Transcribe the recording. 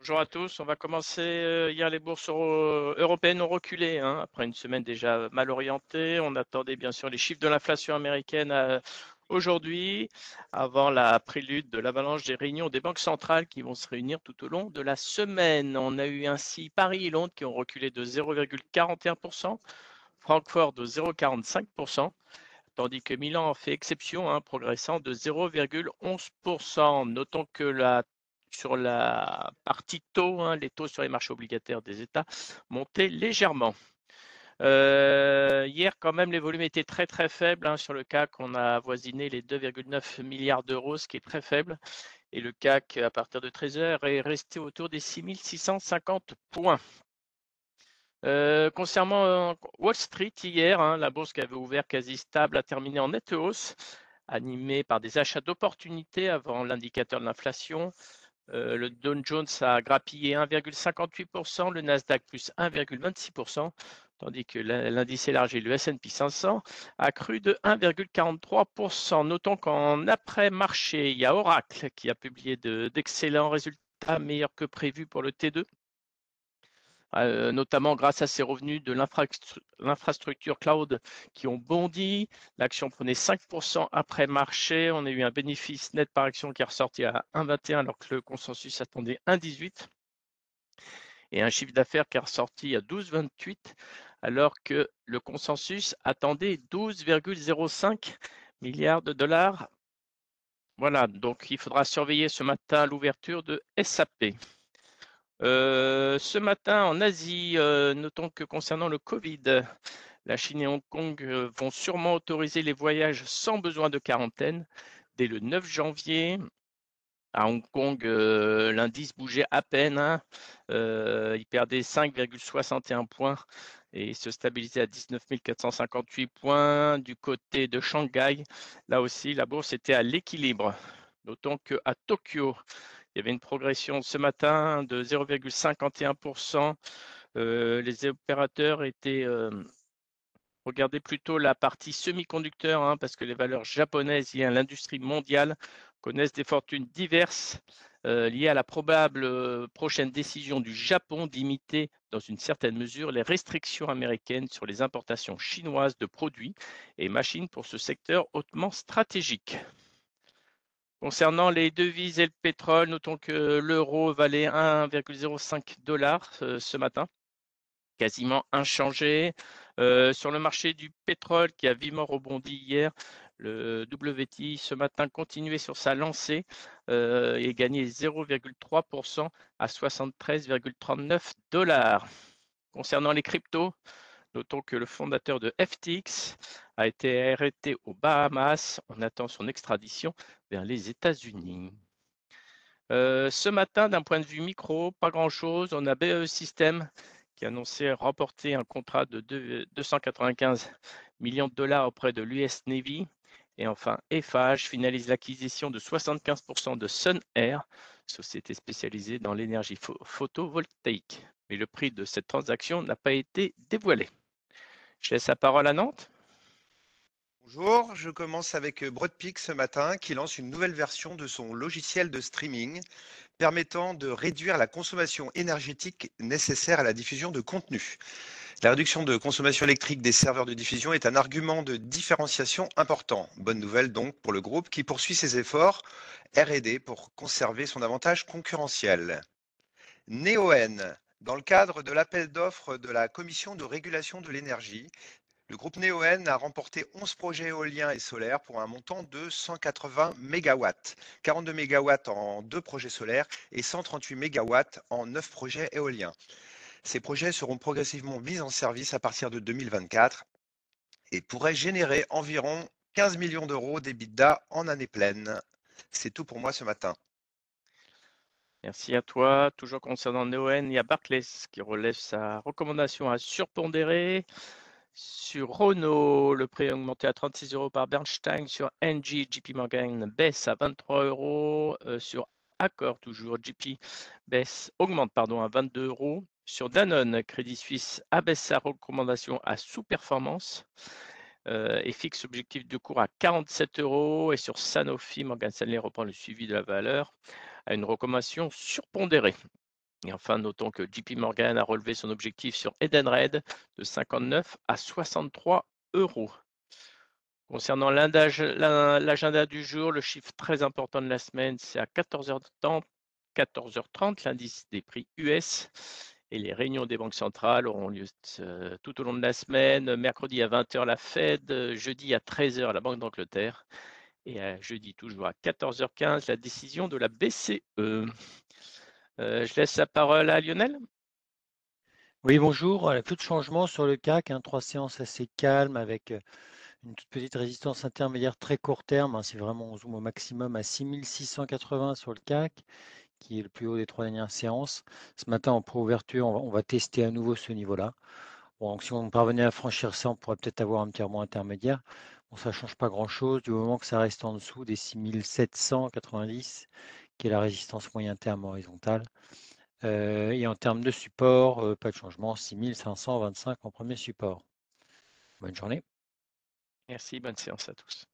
Bonjour à tous. On va commencer. euh, Hier, les bourses euro- européennes ont reculé hein, après une semaine déjà mal orientée. On attendait bien sûr les chiffres de l'inflation américaine euh, aujourd'hui, avant la prélude de l'avalanche des réunions des banques centrales qui vont se réunir tout au long de la semaine. On a eu ainsi Paris et Londres qui ont reculé de 0,41%, Francfort de 0,45%. Tandis que Milan en fait exception, hein, progressant de 0,11%. Notons que la sur la partie taux, hein, les taux sur les marchés obligataires des États montaient légèrement. Euh, hier, quand même, les volumes étaient très très faibles. hein, sur le CAC, on a avoisiné les 2,9 milliards d'euros, ce qui est très faible. Et le CAC, à partir de 13 heures, est resté autour des 6650 points. Euh, concernant euh, Wall Street, hier, hein, la bourse qui avait ouvert quasi stable a terminé en nette hausse, animée par des achats d'opportunités avant l'indicateur de l'inflation. Euh, le Dow Jones a grappillé 1,58%, le Nasdaq plus 1,26%, tandis que l'in- l'indice élargi, le S&P 500, a cru de 1,43%. Notons qu'en après-marché, il y a Oracle qui a publié de- d'excellents résultats, meilleurs que prévu pour le T2 euh, notamment grâce à ses revenus de l'infrastru- l'infrastructure cloud qui ont bondi. L'action prenait 5% après marché. On a eu un bénéfice net par action qui est ressorti à 1,21 alors que le consensus attendait 1,18 et un chiffre d'affaires qui est ressorti à 12,28 alors que le consensus attendait 12,05 milliards de dollars. Voilà, donc il faudra surveiller ce matin l'ouverture de SAP. Euh, ce matin, en Asie, euh, notons que concernant le Covid, la Chine et Hong Kong euh, vont sûrement autoriser les voyages sans besoin de quarantaine dès le 9 janvier. À Hong Kong, l'indice bougeait à peine. hein. Il perdait 5,61 points et se stabilisait à 19 458 points. Du côté de Shanghai, là aussi, la bourse était à l'équilibre. Notons qu'à Tokyo, il y avait une progression ce matin de 0,51%. Euh, les opérateurs étaient euh, Regardez plutôt la partie semi-conducteur, hein, parce que les valeurs japonaises liées à l'industrie mondiale connaissent des fortunes diverses euh, liées à la probable prochaine décision du Japon d'imiter dans une certaine mesure les restrictions américaines sur les importations chinoises de produits et machines pour ce secteur hautement stratégique. Concernant les devises et le pétrole, notons que l'euro valait 1,05 dollars euh, ce matin, quasiment inchangé. Euh, sur le marché du pétrole qui a vivement rebondi hier, le WTI ce matin continuait sur sa lancée euh, et gagnait 0,3% à 73,39 dollars. Concernant les cryptos, notons que le fondateur de FTX a été arrêté aux Bahamas. On attend son extradition vers les États-Unis. Euh, ce matin, d'un point de vue micro, pas grand-chose. On a BE System qui a annoncé remporter un contrat de deux- 295 millions de dollars auprès de l'US Navy. Et enfin, Eiffage finalise l'acquisition de 75% de Sun Air, société spécialisée dans l'énergie pho- photovoltaïque. Mais le prix de cette transaction n'a pas été dévoilé. Je laisse la parole à Nantes? Bonjour, je commence avec euh, Broadpeak ce matin qui lance une nouvelle version de son logiciel de streaming permettant de réduire la consommation énergétique nécessaire à la diffusion de contenu. La réduction de consommation électrique des serveurs de diffusion est un argument de différenciation important. Bonne nouvelle donc pour le groupe qui poursuit ses efforts R&D pour conserver son avantage concurrentiel. Neoen, dans le cadre de l'appel d'offres de la Commission de régulation de l'énergie, le groupe Neoen a remporté 11 projets éoliens et solaires pour un montant de 180 MW, 42 MW en deux projets solaires et 138 MW en neuf projets éoliens. Ces projets seront progressivement mis en service à partir de 2024 et pourraient générer environ 15 millions d'euros d'EBITDA en année pleine. C'est tout pour moi ce matin. Merci à toi. Toujours concernant Neoen, il y a Barclays qui relève sa recommandation à surpondérer. Sur Renault, le prix a augmenté à 36 euros par Bernstein. Sur NG, JP Morgan baisse à 23 euros. Euh, sur Accor, toujours, JP baisse, augmente pardon, à 22 euros. Sur Danone, Crédit Suisse abaisse sa recommandation à sous-performance euh, et fixe objectif de cours à 47 euros. Et sur Sanofi, Morgan Stanley reprend le suivi de la valeur à une recommandation surpondérée. Et enfin, notons que JP Morgan a relevé son objectif sur Edenred de 59 à 63 euros. Concernant l'agenda du jour, le chiffre très important de la semaine, c'est à 14h30, 14h30 l'indice des prix US. Et les réunions des banques centrales auront lieu euh, tout au long de la semaine. Mercredi à 20h, la Fed. Jeudi à 13h, la Banque d'Angleterre. Et jeudi, toujours à 14h15, la décision de la BCE. Euh, je laisse la parole à Lionel. Oui, bonjour. Peu de changements sur le CAC. Hein, trois séances assez calmes avec euh, une toute petite résistance intermédiaire très court terme. Hein, c'est vraiment on zoom au maximum à 6680 sur le CAC, qui est le plus haut des trois dernières séances. Ce matin, en pro-ouverture, on, va tester à nouveau ce niveau-là. donc si on parvenait à franchir ça, on pourrait peut-être avoir un petit rebond intermédiaire. Ça ne change pas grand-chose du moment que ça reste en dessous des 6790, qui est la résistance moyen terme horizontale. Euh, et en termes de support, euh, pas de changement, 6525 en premier support. Bonne journée. Merci, bonne séance à tous.